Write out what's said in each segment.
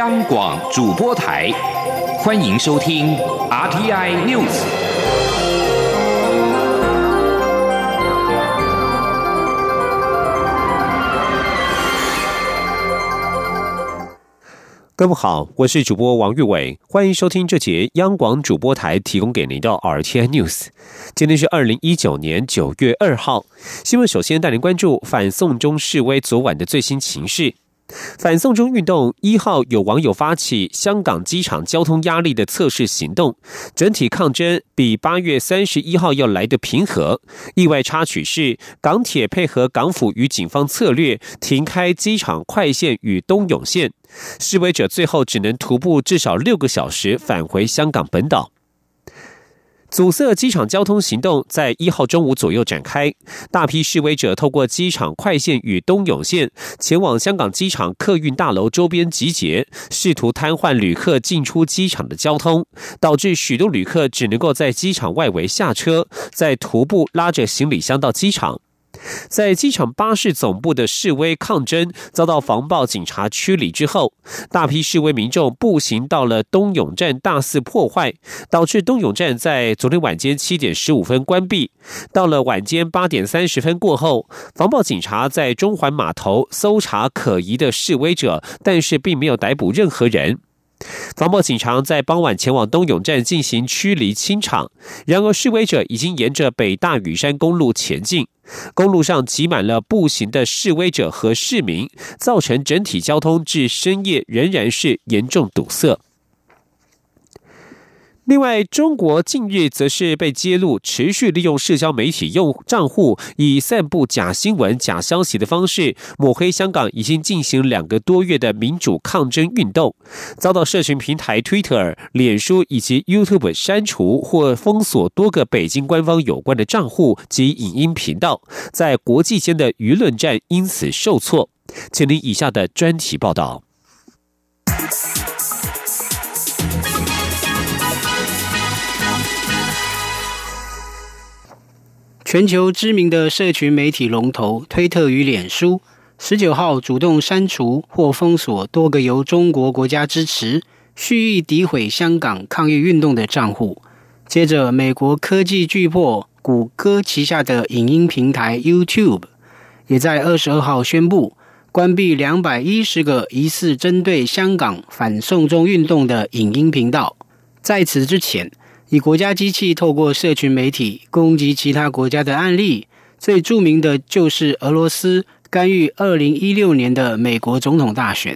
央广主播台，欢迎收听 RTI News。各位好，我是主播王玉伟，欢迎收听这节央广主播台提供给您的 RTI News。今天是二零一九年九月二号，新闻首先带您关注反送中示威昨晚的最新情势。反送中运动一号有网友发起香港机场交通压力的测试行动，整体抗争比八月三十一号要来得平和。意外插曲是港铁配合港府与警方策略，停开机场快线与东涌线，示威者最后只能徒步至少六个小时返回香港本岛。阻塞机场交通行动在一号中午左右展开，大批示威者透过机场快线与东涌线前往香港机场客运大楼周边集结，试图瘫痪旅客进出机场的交通，导致许多旅客只能够在机场外围下车，再徒步拉着行李箱到机场。在机场巴士总部的示威抗争遭到防暴警察驱离之后，大批示威民众步行到了东涌站大肆破坏，导致东涌站在昨天晚间七点十五分关闭。到了晚间八点三十分过后，防暴警察在中环码头搜查可疑的示威者，但是并没有逮捕任何人。防暴警察在傍晚前往东涌站进行驱离清场，然而示威者已经沿着北大屿山公路前进，公路上挤满了步行的示威者和市民，造成整体交通至深夜仍然是严重堵塞。另外，中国近日则是被揭露持续利用社交媒体用账户，以散布假新闻、假消息的方式抹黑香港已经进行两个多月的民主抗争运动，遭到社群平台 Twitter、脸书以及 YouTube 删除或封锁多个北京官方有关的账户及影音频道，在国际间的舆论战因此受挫。请您以下的专题报道。全球知名的社群媒体龙头推特与脸书，十九号主动删除或封锁多个由中国国家支持、蓄意诋毁香港抗议运动的账户。接着，美国科技巨擘谷歌旗下的影音平台 YouTube 也在二十二号宣布关闭两百一十个疑似针对香港反送中运动的影音频道。在此之前，以国家机器透过社群媒体攻击其他国家的案例，最著名的就是俄罗斯干预二零一六年的美国总统大选。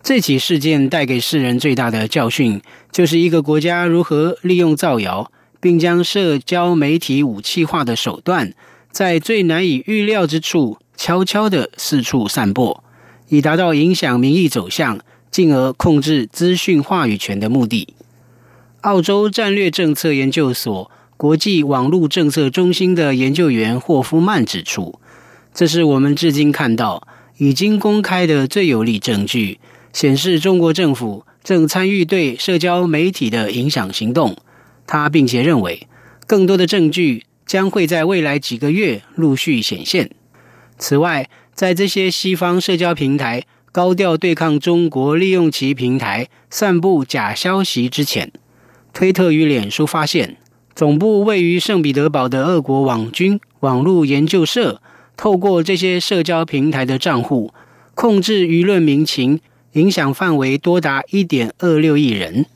这起事件带给世人最大的教训，就是一个国家如何利用造谣，并将社交媒体武器化的手段，在最难以预料之处悄悄地四处散播，以达到影响民意走向，进而控制资讯话语权的目的。澳洲战略政策研究所国际网络政策中心的研究员霍夫曼指出，这是我们至今看到已经公开的最有力证据，显示中国政府正参与对社交媒体的影响行动。他并且认为，更多的证据将会在未来几个月陆续显现。此外，在这些西方社交平台高调对抗中国，利用其平台散布假消息之前。推特与脸书发现，总部位于圣彼得堡的俄国网军网络研究社，透过这些社交平台的账户，控制舆论民情，影响范围多达一点二六亿人。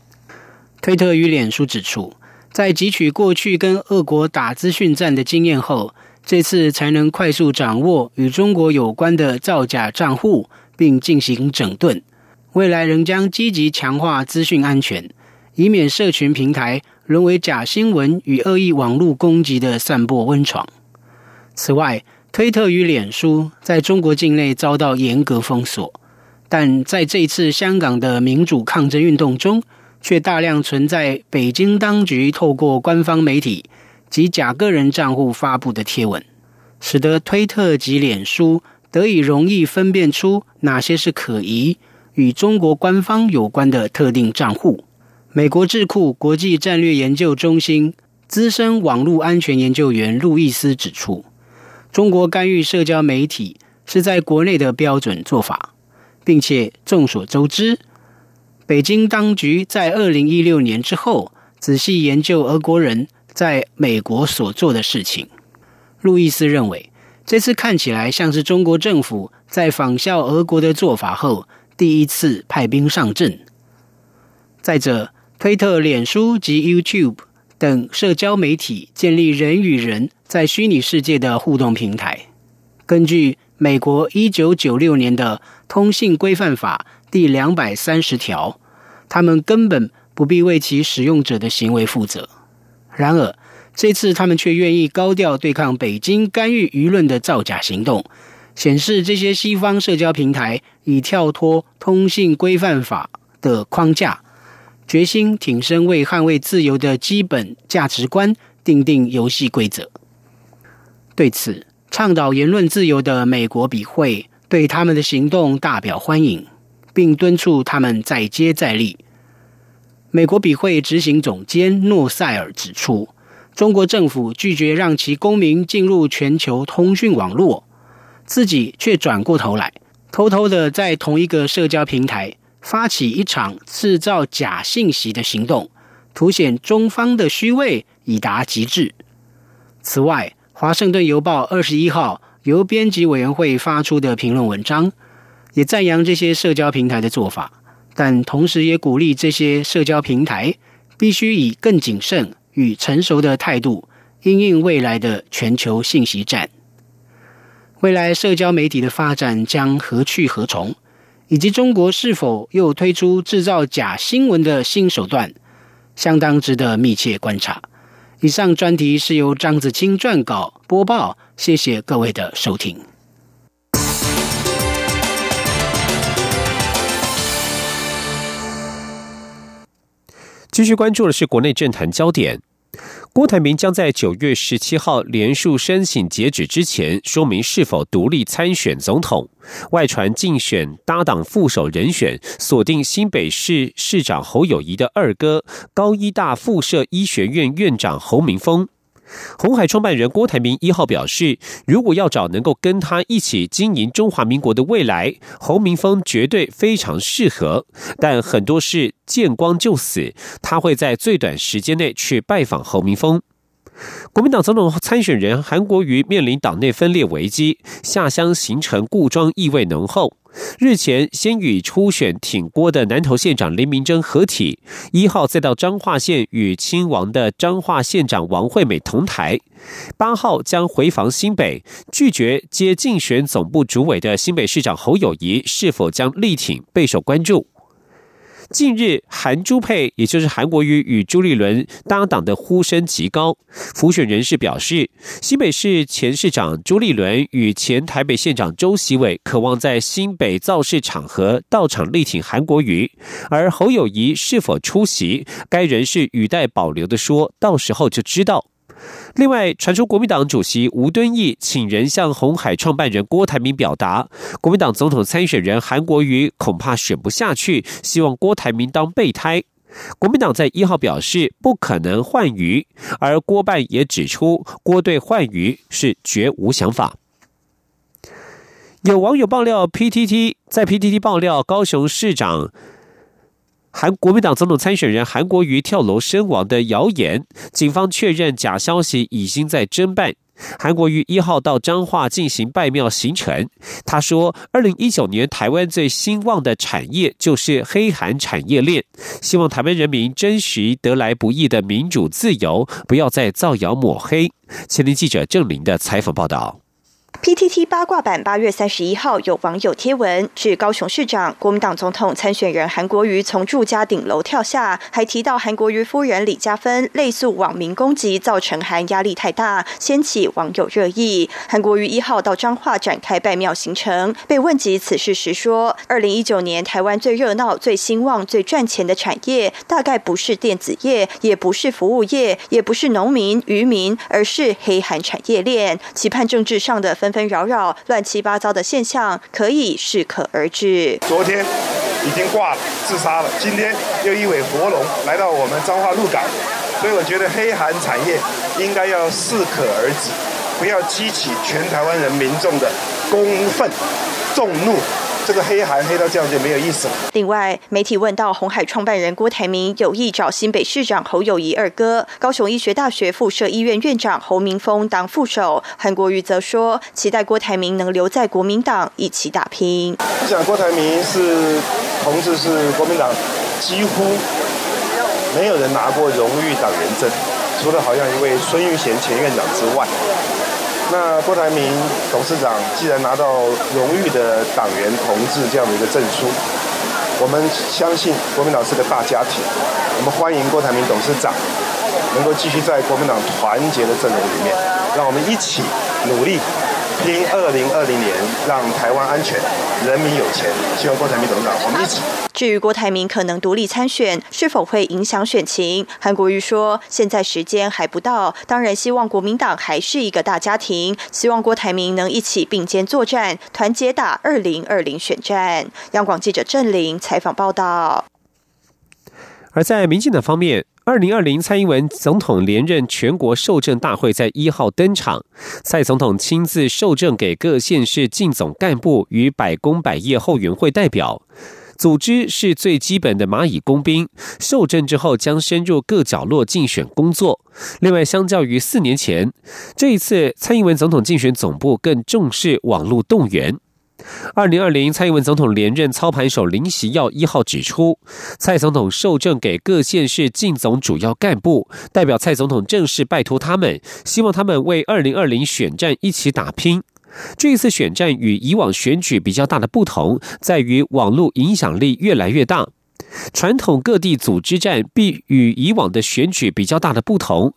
推特与脸书指出，在汲取过去跟俄国打资讯战的经验后，这次才能快速掌握与中国有关的造假账户，并进行整顿。未来仍将积极强化资讯安全。以免社群平台沦为假新闻与恶意网络攻击的散播温床。此外，推特与脸书在中国境内遭到严格封锁，但在这次香港的民主抗争运动中，却大量存在北京当局透过官方媒体及假个人账户发布的贴文，使得推特及脸书得以容易分辨出哪些是可疑与中国官方有关的特定账户。美国智库国际战略研究中心资深网络安全研究员路易斯指出，中国干预社交媒体是在国内的标准做法，并且众所周知，北京当局在二零一六年之后仔细研究俄国人在美国所做的事情。路易斯认为，这次看起来像是中国政府在仿效俄国的做法后第一次派兵上阵。再者，推特、脸书及 YouTube 等社交媒体建立人与人在虚拟世界的互动平台。根据美国一九九六年的通信规范法第两百三十条，他们根本不必为其使用者的行为负责。然而，这次他们却愿意高调对抗北京干预舆论的造假行动，显示这些西方社交平台已跳脱通信规范法的框架。决心挺身为捍卫自由的基本价值观定定游戏规则。对此，倡导言论自由的美国笔会对他们的行动大表欢迎，并敦促他们再接再厉。美国笔会执行总监诺塞尔指出，中国政府拒绝让其公民进入全球通讯网络，自己却转过头来，偷偷的在同一个社交平台。发起一场制造假信息的行动，凸显中方的虚伪已达极致。此外，《华盛顿邮报》二十一号由编辑委员会发出的评论文章，也赞扬这些社交平台的做法，但同时也鼓励这些社交平台必须以更谨慎与成熟的态度，应应未来的全球信息战。未来社交媒体的发展将何去何从？以及中国是否又推出制造假新闻的新手段，相当值得密切观察。以上专题是由张子清撰稿播报，谢谢各位的收听。继续关注的是国内政坛焦点。郭台铭将在九月十七号联署申请截止之前，说明是否独立参选总统。外传竞选搭档副手人选，锁定新北市市长侯友谊的二哥高医大附设医学院院长侯明峰。红海创办人郭台铭一号表示，如果要找能够跟他一起经营中华民国的未来，侯明峰绝对非常适合。但很多事见光就死，他会在最短时间内去拜访侯明峰。国民党总统参选人韩国瑜面临党内分裂危机，下乡行程故装意味浓厚。日前先与初选挺郭的南投县长林明珍合体，一号再到彰化县与亲王的彰化县长王惠美同台，八号将回防新北，拒绝接竞选总部主委的新北市长侯友谊是否将力挺备受关注。近日，韩朱配，也就是韩国瑜与朱立伦搭档的呼声极高。浮选人士表示，新北市前市长朱立伦与前台北县长周习伟渴望在新北造势场合到场力挺韩国瑜，而侯友谊是否出席，该人士语带保留的说，到时候就知道。另外，传出国民党主席吴敦义请人向红海创办人郭台铭表达，国民党总统参选人韩国瑜恐怕选不下去，希望郭台铭当备胎。国民党在一号表示不可能换瑜，而郭办也指出，郭对换瑜是绝无想法。有网友爆料，PTT 在 PTT 爆料高雄市长。韩国民党总统参选人韩国瑜跳楼身亡的谣言，警方确认假消息已经在侦办。韩国瑜一号到彰化进行拜庙行程，他说：“二零一九年台湾最兴旺的产业就是黑韩产业链，希望台湾人民珍惜得来不易的民主自由，不要再造谣抹黑。”前天记者郑林的采访报道。PTT 八卦版八月三十一号有网友贴文，指高雄市长、国民党总统参选人韩国瑜从住家顶楼跳下，还提到韩国瑜夫人李嘉芬类诉网民攻击，造成韩压力太大，掀起网友热议。韩国瑜一号到彰化展开拜庙行程，被问及此事时说：“二零一九年台湾最热闹、最兴旺、最赚钱的产业，大概不是电子业，也不是服务业，也不是农民、渔民，而是黑韩产业链。期盼政治上的纷纷扰扰、乱七八糟的现象可以适可而止。昨天已经挂了、自杀了，今天又一尾活龙来到我们彰化鹿港，所以我觉得黑韩产业应该要适可而止，不要激起全台湾人民众的公愤、众怒。这个黑函黑到这样就没有意思了。另外，媒体问到红海创办人郭台铭有意找新北市长侯友谊二哥、高雄医学大学附设医院院长侯明峰当副手，韩国瑜则说期待郭台铭能留在国民党一起打拼。我想郭台铭是同志，是国民党几乎没有人拿过荣誉党员证，除了好像一位孙玉贤前院长之外。那郭台铭董事长既然拿到荣誉的党员同志这样的一个证书，我们相信国民党是个大家庭，我们欢迎郭台铭董事长能够继续在国民党团结的阵容里面，让我们一起努力。拼二零二零年，让台湾安全，人民有钱。希望郭台铭董事长，我们一起。至于郭台铭可能独立参选，是否会影响选情？韩国瑜说，现在时间还不到，当然希望国民党还是一个大家庭，希望郭台铭能一起并肩作战，团结打二零二零选战。央广记者郑玲采访报道。而在民进党方面。二零二零蔡英文总统连任全国受证大会在一号登场，蔡总统亲自受证给各县市进总干部与百工百业后援会代表。组织是最基本的蚂蚁工兵，受证之后将深入各角落竞选工作。另外，相较于四年前，这一次蔡英文总统竞选总部更重视网络动员。二零二零蔡英文总统连任操盘手林习耀一号指出，蔡总统受证给各县市进总主要干部，代表蔡总统正式拜托他们，希望他们为二零二零选战一起打拼。这一次选战与以往选举比较大的不同，在于网络影响力越来越大。传统各地组织战必与以往的选举比较大的不同。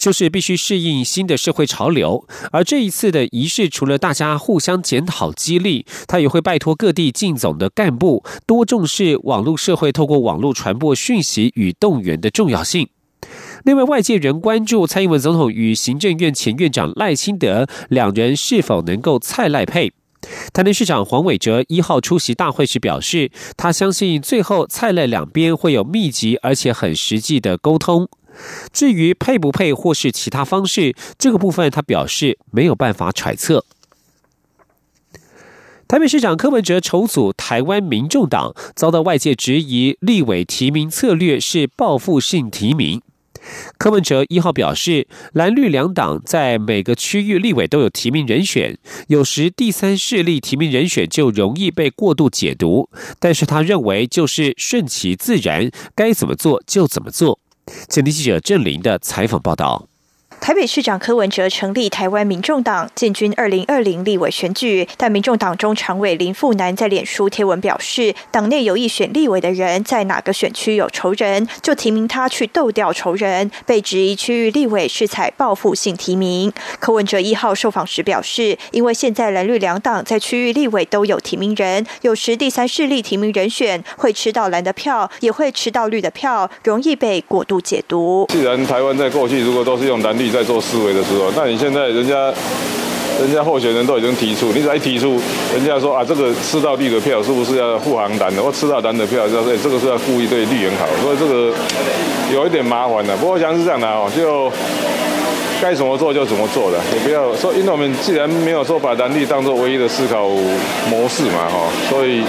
就是必须适应新的社会潮流，而这一次的仪式，除了大家互相检讨激励，他也会拜托各地进总的干部多重视网络社会透过网络传播讯息与动员的重要性。另外，外界仍关注蔡英文总统与行政院前院长赖清德两人是否能够蔡赖配。台南市长黄伟哲一号出席大会时表示，他相信最后蔡赖两边会有密集而且很实际的沟通。至于配不配或是其他方式，这个部分他表示没有办法揣测。台北市长柯文哲筹组台湾民众党，遭到外界质疑立委提名策略是报复性提名。柯文哲一号表示，蓝绿两党在每个区域立委都有提名人选，有时第三势力提名人选就容易被过度解读，但是他认为就是顺其自然，该怎么做就怎么做。前天记者郑林的采访报道。台北市长柯文哲成立台湾民众党，进军二零二零立委选举。但民众党中常委林富南在脸书贴文表示，党内有意选立委的人在哪个选区有仇人，就提名他去斗掉仇人。被质疑区域立委是采报复性提名。柯文哲一号受访时表示，因为现在蓝绿两党在区域立委都有提名人，有时第三势力提名人选会吃到蓝的票，也会吃到绿的票，容易被过度解读。既然台湾在过去如果都是用蓝绿。在做思维的时候，那你现在人家，人家候选人都已经提出，你再提出，人家说啊，这个吃到绿的票是不是要护航单的？或吃到单的票，就说这个是要故意对绿人好，所以这个有一点麻烦的。不过想是这样的哦，就该怎么做就怎么做的，也不要说，因为我们既然没有说把蓝绿当做唯一的思考模式嘛，哈，所以。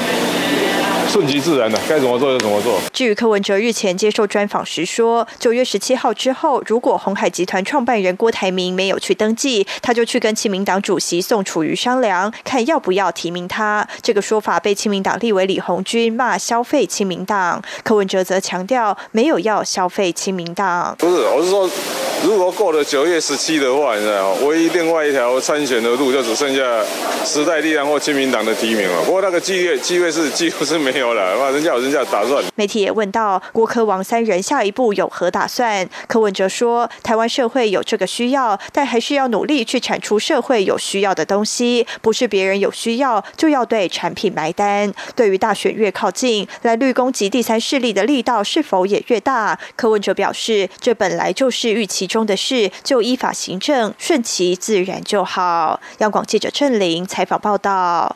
顺其自然的，该怎么做就怎么做。至于柯文哲日前接受专访时说，九月十七号之后，如果红海集团创办人郭台铭没有去登记，他就去跟亲民党主席宋楚瑜商量，看要不要提名他。这个说法被亲民党立委李红军骂消费亲民党，柯文哲则强调没有要消费亲民党。不是，我是说，如果过了九月十七的话，你知道唯一另外一条参选的路就只剩下时代力量或亲民党的提名了。不过那个机会机会是几乎是没有。有了，哇！人家人家打算。媒体也问到郭科王三人下一步有何打算？柯文哲说：“台湾社会有这个需要，但还需要努力去产出社会有需要的东西，不是别人有需要就要对产品埋单。”对于大选越靠近，蓝绿攻击第三势力的力道是否也越大？柯文哲表示：“这本来就是预期中的事，就依法行政，顺其自然就好。”央广记者郑玲采访报道。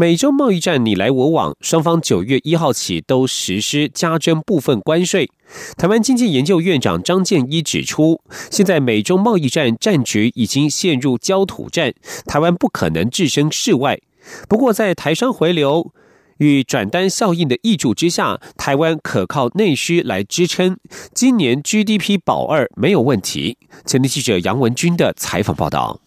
美洲贸易战你来我往，双方九月一号起都实施加征部分关税。台湾经济研究院长张建一指出，现在美中贸易战战局已经陷入焦土战，台湾不可能置身事外。不过，在台商回流与转单效应的益助之下，台湾可靠内需来支撑，今年 GDP 保二没有问题。前天记者杨文军的采访报道。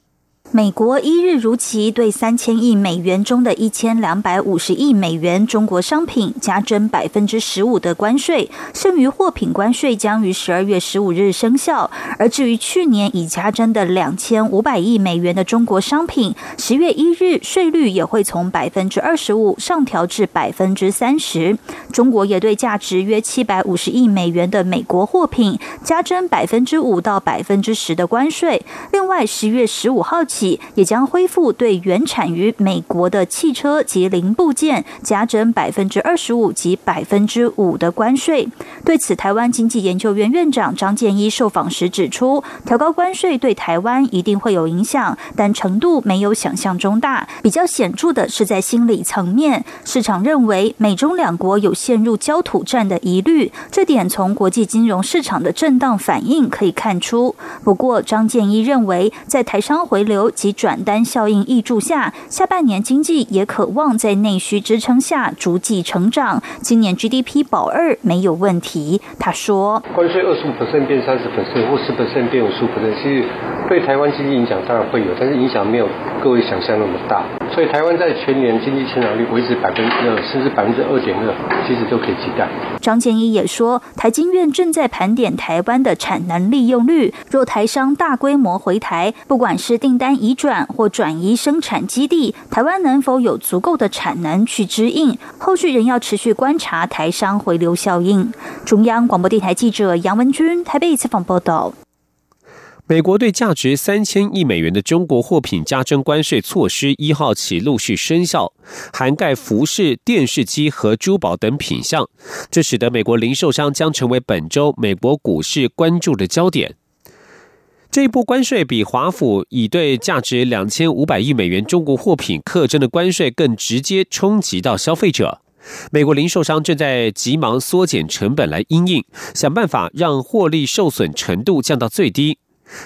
美国一日如期对三千亿美元中的一千两百五十亿美元中国商品加征百分之十五的关税，剩余货品关税将于十二月十五日生效。而至于去年已加征的两千五百亿美元的中国商品，十月一日税率也会从百分之二十五上调至百分之三十。中国也对价值约七百五十亿美元的美国货品加征百分之五到百分之十的关税。另外，十月十五号起。也将恢复对原产于美国的汽车及零部件加征百分之二十五及百分之五的关税。对此，台湾经济研究院院长张建一受访时指出，调高关税对台湾一定会有影响，但程度没有想象中大。比较显著的是在心理层面，市场认为美中两国有陷入焦土战的疑虑，这点从国际金融市场的震荡反应可以看出。不过，张建一认为，在台商回流。及转单效应益助下，下半年经济也渴望在内需支撑下逐季成长。今年 GDP 保二没有问题。他说：“关税二十五 percent 变三十 percent 或十 percent 变五十五其实对台湾经济影响当然会有，但是影响没有各位想象那么大。所以台湾在全年经济成长率维持百分之二，甚至百分之二点二，其实都可以期待。”张建一也说，台经院正在盘点台湾的产能利用率，若台商大规模回台，不管是订单。移转或转移生产基地，台湾能否有足够的产能去支应？后续仍要持续观察台商回流效应。中央广播电台记者杨文君台北采访报道。美国对价值三千亿美元的中国货品加征关税措施一号起陆续生效，涵盖服饰、电视机和珠宝等品项。这使得美国零售商将成为本周美国股市关注的焦点。这一波关税比华府已对价值两千五百亿美元中国货品课征的关税更直接冲击到消费者。美国零售商正在急忙缩减成本来应应，想办法让获利受损程度降到最低。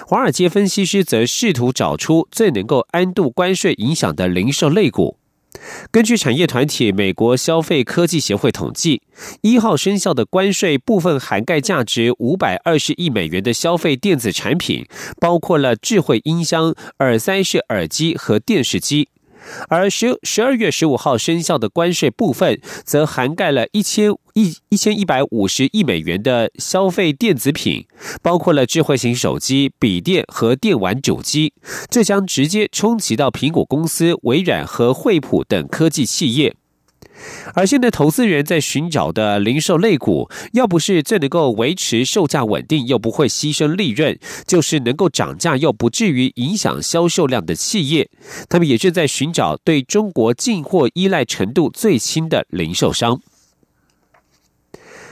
华尔街分析师则试图找出最能够安度关税影响的零售类股。根据产业团体美国消费科技协会统计，一号生效的关税部分涵盖价值五百二十亿美元的消费电子产品，包括了智慧音箱、耳塞式耳机和电视机。而十十二月十五号生效的关税部分，则涵盖了一千一一千一百五十亿美元的消费电子品，包括了智慧型手机、笔电和电玩主机。这将直接冲击到苹果公司、微软和惠普等科技企业。而现在，投资人在寻找的零售类股，要不是最能够维持售价稳定，又不会牺牲利润，就是能够涨价又不至于影响销售量的企业。他们也正在寻找对中国进货依赖程度最轻的零售商。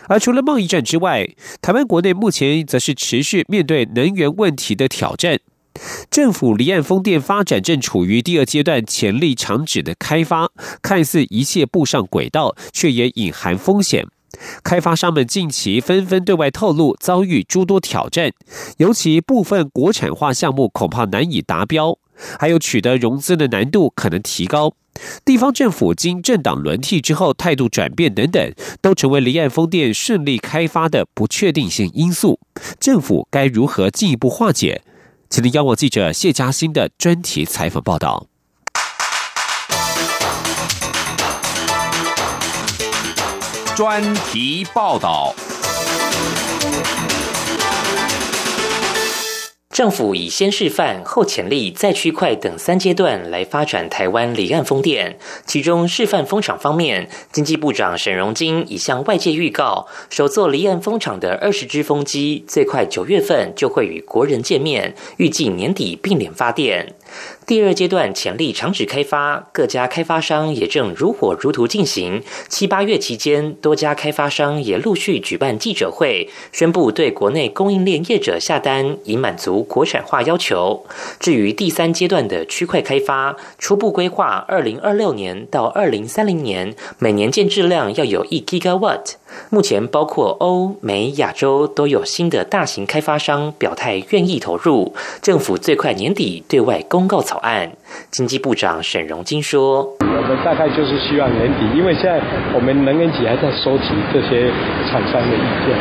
而除了贸易战之外，台湾国内目前则是持续面对能源问题的挑战。政府离岸风电发展正处于第二阶段潜力场址的开发，看似一切步上轨道，却也隐含风险。开发商们近期纷纷对外透露遭遇诸多挑战，尤其部分国产化项目恐怕难以达标，还有取得融资的难度可能提高。地方政府经政党轮替之后态度转变等等，都成为离岸风电顺利开发的不确定性因素。政府该如何进一步化解？请听央广记者谢嘉欣的专题采访报道。专题报道。政府以先示范后潜力再区块等三阶段来发展台湾离岸风电。其中示范风场方面，经济部长沈荣金已向外界预告，首座离岸风场的二十只风机最快九月份就会与国人见面，预计年底并联发电。第二阶段潜力长指开发，各家开发商也正如火如荼进行。七八月期间，多家开发商也陆续举办记者会，宣布对国内供应链业者下单，以满足国产化要求。至于第三阶段的区块开发，初步规划二零二六年到二零三零年，每年建质量要有一 gigawatt。目前，包括欧美、亚洲都有新的大型开发商表态愿意投入。政府最快年底对外公公告草案。经济部长沈荣金说。我们大概就是希望年底，因为现在我们能源局还在收集这些厂商的意见，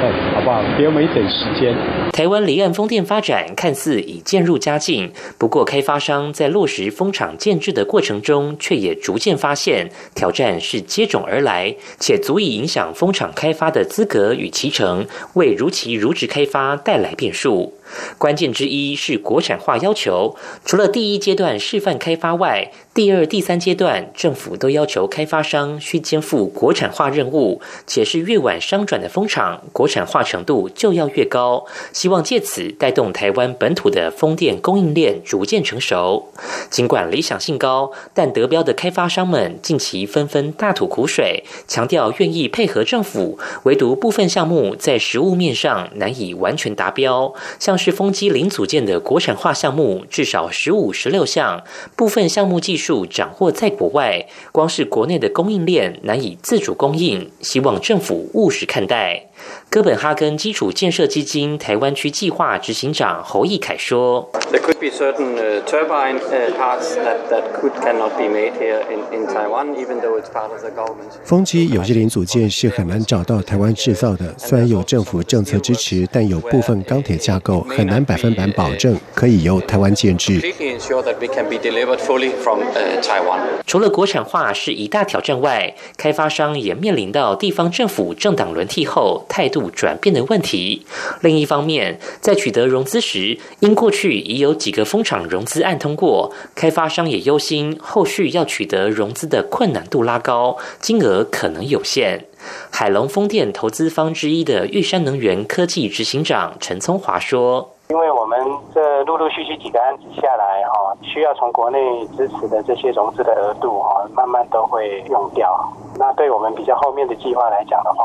嗯，好不好？给我们一点时间。台湾离岸风电发展看似已渐入佳境，不过开发商在落实风场建制的过程中，却也逐渐发现挑战是接踵而来，且足以影响风场开发的资格与其成，为如期如职开发带来变数。关键之一是国产化要求，除了第一阶段示范开发外，第二、第三阶段政府都要求开发商需肩负国产化任务，且是越晚商转的风场，国产化程度就要越高。希望借此带动台湾本土的风电供应链逐渐成熟。尽管理想性高，但得标的开发商们近期纷纷大吐苦水，强调愿意配合政府，唯独部分项目在实物面上难以完全达标，像。是风机零组件的国产化项目，至少十五、十六项，部分项目技术掌握在国外，光是国内的供应链难以自主供应，希望政府务实看待。哥本哈根基础建设基金台湾区计划执行长侯义凯说：“There could be certain turbine parts that that could cannot be made here in in Taiwan, even though it's part of the government.” 风机有些零组件是很难找到台湾制造的，虽然有政府政策支持，但有部分钢铁架构很难百分百保证可以由台湾建制。除了国产化是一大挑战外，开发商也面临到地方政府政党轮替后。态度转变的问题。另一方面，在取得融资时，因过去已有几个风场融资案通过，开发商也忧心后续要取得融资的困难度拉高，金额可能有限。海龙风电投资方之一的玉山能源科技执行长陈聪华说。因为我们这陆陆续续几个案子下来哈，需要从国内支持的这些融资的额度哈，慢慢都会用掉。那对我们比较后面的计划来讲的话，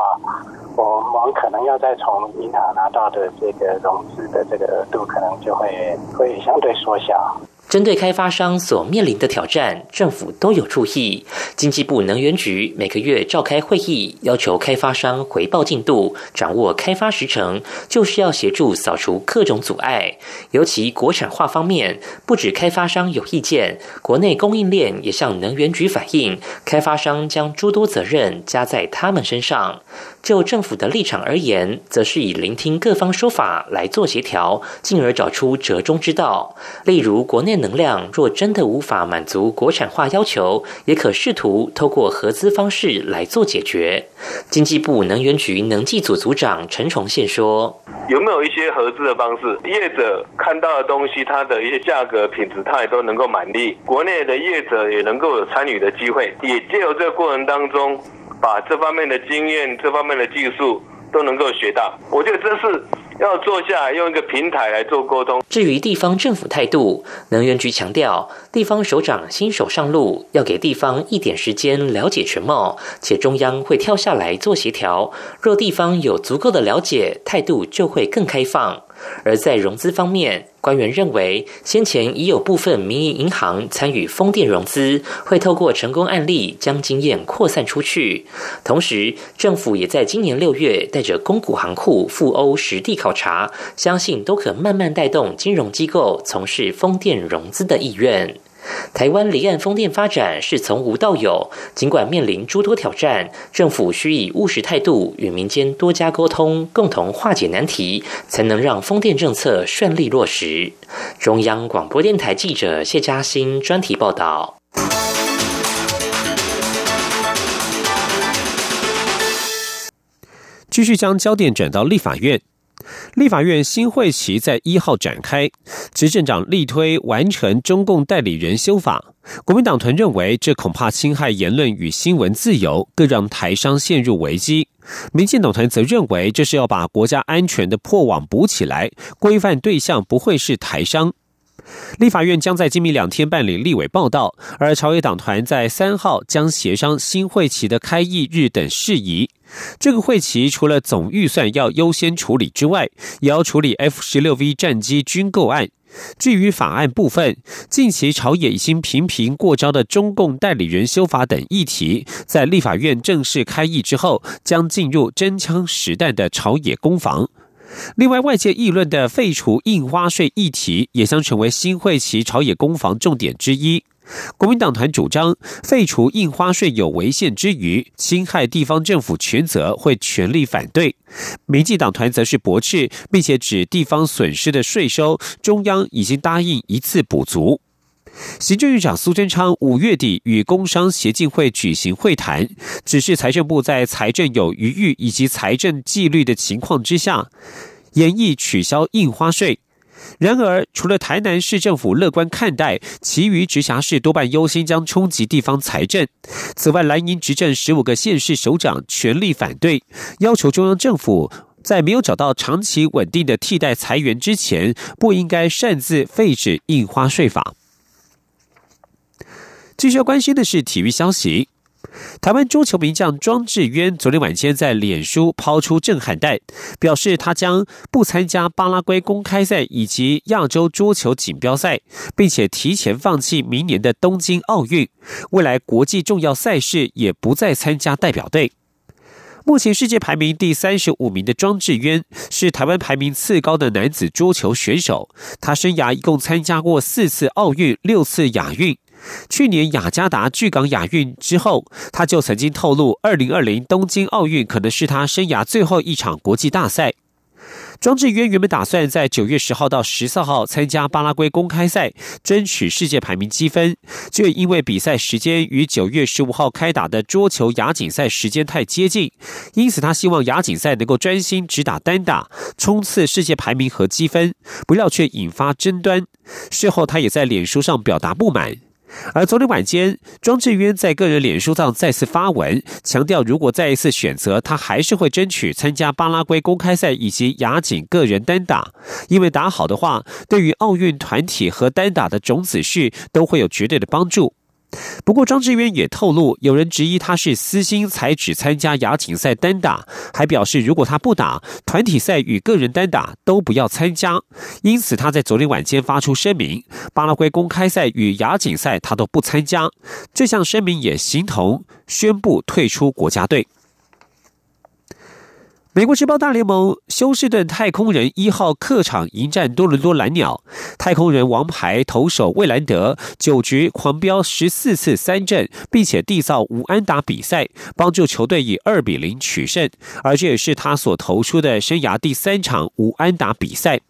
我我们可能要再从银行拿到的这个融资的这个额度，可能就会会相对缩小。针对开发商所面临的挑战，政府都有注意。经济部能源局每个月召开会议，要求开发商回报进度，掌握开发时程，就是要协助扫除各种阻碍。尤其国产化方面，不止开发商有意见，国内供应链也向能源局反映，开发商将诸多责任加在他们身上。就政府的立场而言，则是以聆听各方说法来做协调，进而找出折中之道。例如，国内能量若真的无法满足国产化要求，也可试图透过合资方式来做解决。经济部能源局能技组组长陈崇宪说：“有没有一些合资的方式？业者看到的东西，它的一些价格、品质，它也都能够满意。国内的业者也能够有参与的机会，也借由这个过程当中。”把这方面的经验、这方面的技术都能够学到，我觉得这是要坐下来用一个平台来做沟通。至于地方政府态度，能源局强调，地方首长新手上路，要给地方一点时间了解全貌，且中央会跳下来做协调。若地方有足够的了解，态度就会更开放。而在融资方面，官员认为，先前已有部分民营银行参与风电融资，会透过成功案例将经验扩散出去。同时，政府也在今年六月带着公股行库赴欧实地考察，相信都可慢慢带动金融机构从事风电融资的意愿。台湾离岸风电发展是从无到有，尽管面临诸多挑战，政府需以务实态度与民间多加沟通，共同化解难题，才能让风电政策顺利落实。中央广播电台记者谢嘉欣专题报道。继续将焦点转到立法院。立法院新会期在一号展开，执政党力推完成中共代理人修法，国民党团认为这恐怕侵害言论与新闻自由，更让台商陷入危机。民进党团则认为这是要把国家安全的破网补起来，规范对象不会是台商。立法院将在今明两天办理立委报道，而朝野党团在三号将协商新会期的开议日等事宜。这个会期除了总预算要优先处理之外，也要处理 F 十六 V 战机军购案。至于法案部分，近期朝野已经频频过招的中共代理人修法等议题，在立法院正式开议之后，将进入真枪实弹的朝野攻防。另外，外界议论的废除印花税议题，也将成为新会期朝野攻防重点之一。国民党团主张废除印花税有违宪之余，侵害地方政府权责，会全力反对。民进党团则是驳斥，并且指地方损失的税收，中央已经答应一次补足。行政院长苏贞昌五月底与工商协进会举行会谈，指示财政部在财政有余裕以及财政纪律的情况之下，严议取消印花税。然而，除了台南市政府乐观看待，其余直辖市多半忧心将冲击地方财政。此外，蓝营执政十五个县市首长全力反对，要求中央政府在没有找到长期稳定的替代裁员之前，不应该擅自废止印花税法。继续要关心的是体育消息。台湾桌球名将庄智渊昨天晚间在脸书抛出震撼弹，表示他将不参加巴拉圭公开赛以及亚洲桌球锦标赛，并且提前放弃明年的东京奥运，未来国际重要赛事也不再参加代表队。目前世界排名第三十五名的庄智渊是台湾排名次高的男子桌球选手，他生涯一共参加过四次奥运、六次亚运。去年雅加达巨港亚运之后，他就曾经透露，二零二零东京奥运可能是他生涯最后一场国际大赛。庄智渊原本打算在九月十号到十四号参加巴拉圭公开赛，争取世界排名积分，却因为比赛时间与九月十五号开打的桌球亚锦赛时间太接近，因此他希望亚锦赛能够专心只打单打，冲刺世界排名和积分，不料却引发争端。事后他也在脸书上表达不满。而昨天晚间，庄智渊在个人脸书上再次发文，强调如果再一次选择，他还是会争取参加巴拉圭公开赛以及亚锦个人单打，因为打好的话，对于奥运团体和单打的种子序都会有绝对的帮助。不过，张志渊也透露，有人质疑他是私心才只参加亚锦赛单打，还表示如果他不打团体赛与个人单打都不要参加。因此，他在昨天晚间发出声明，巴拉圭公开赛与亚锦赛他都不参加。这项声明也形同宣布退出国家队。美国职棒大联盟休斯顿太空人一号客场迎战多伦多蓝鸟，太空人王牌投手魏兰德九局狂飙十四次三振，并且缔造无安打比赛，帮助球队以二比零取胜，而这也是他所投出的生涯第三场无安打比赛。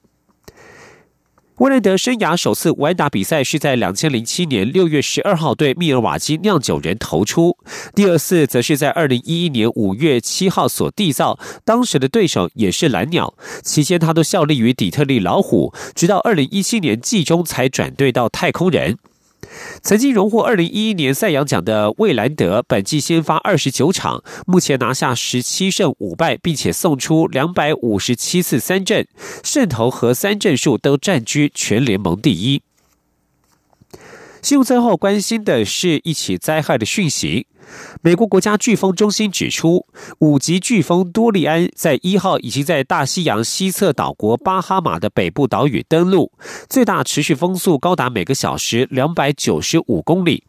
威廉德生涯首次完打比赛是在两千零七年六月十二号对密尔瓦基酿酒人投出，第二次则是在二零一一年五月七号所缔造，当时的对手也是蓝鸟，期间他都效力于底特律老虎，直到二零一七年季中才转队到太空人。曾经荣获二零一一年赛扬奖的魏兰德，本季先发二十九场，目前拿下十七胜五败，并且送出两百五十七次三振，胜投和三振数都占据全联盟第一。新闻最后关心的是一起灾害的讯息。美国国家飓风中心指出，五级飓风多利安在一号已经在大西洋西侧岛国巴哈马的北部岛屿登陆，最大持续风速高达每个小时两百九十五公里。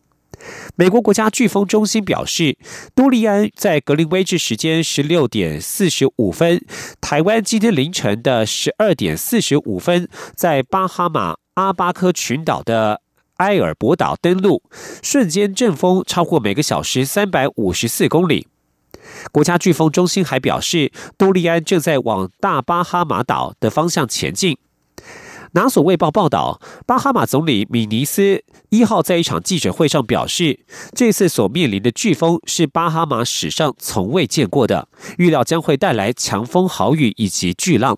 美国国家飓风中心表示，多利安在格林威治时间十六点四十五分，台湾今天凌晨的十二点四十五分，在巴哈马阿巴科群岛的。埃尔伯岛登陆，瞬间阵风超过每个小时三百五十四公里。国家飓风中心还表示，多利安正在往大巴哈马岛的方向前进。拿索卫报报道，巴哈马总理米尼斯一号在一场记者会上表示，这次所面临的飓风是巴哈马史上从未见过的，预料将会带来强风豪雨以及巨浪。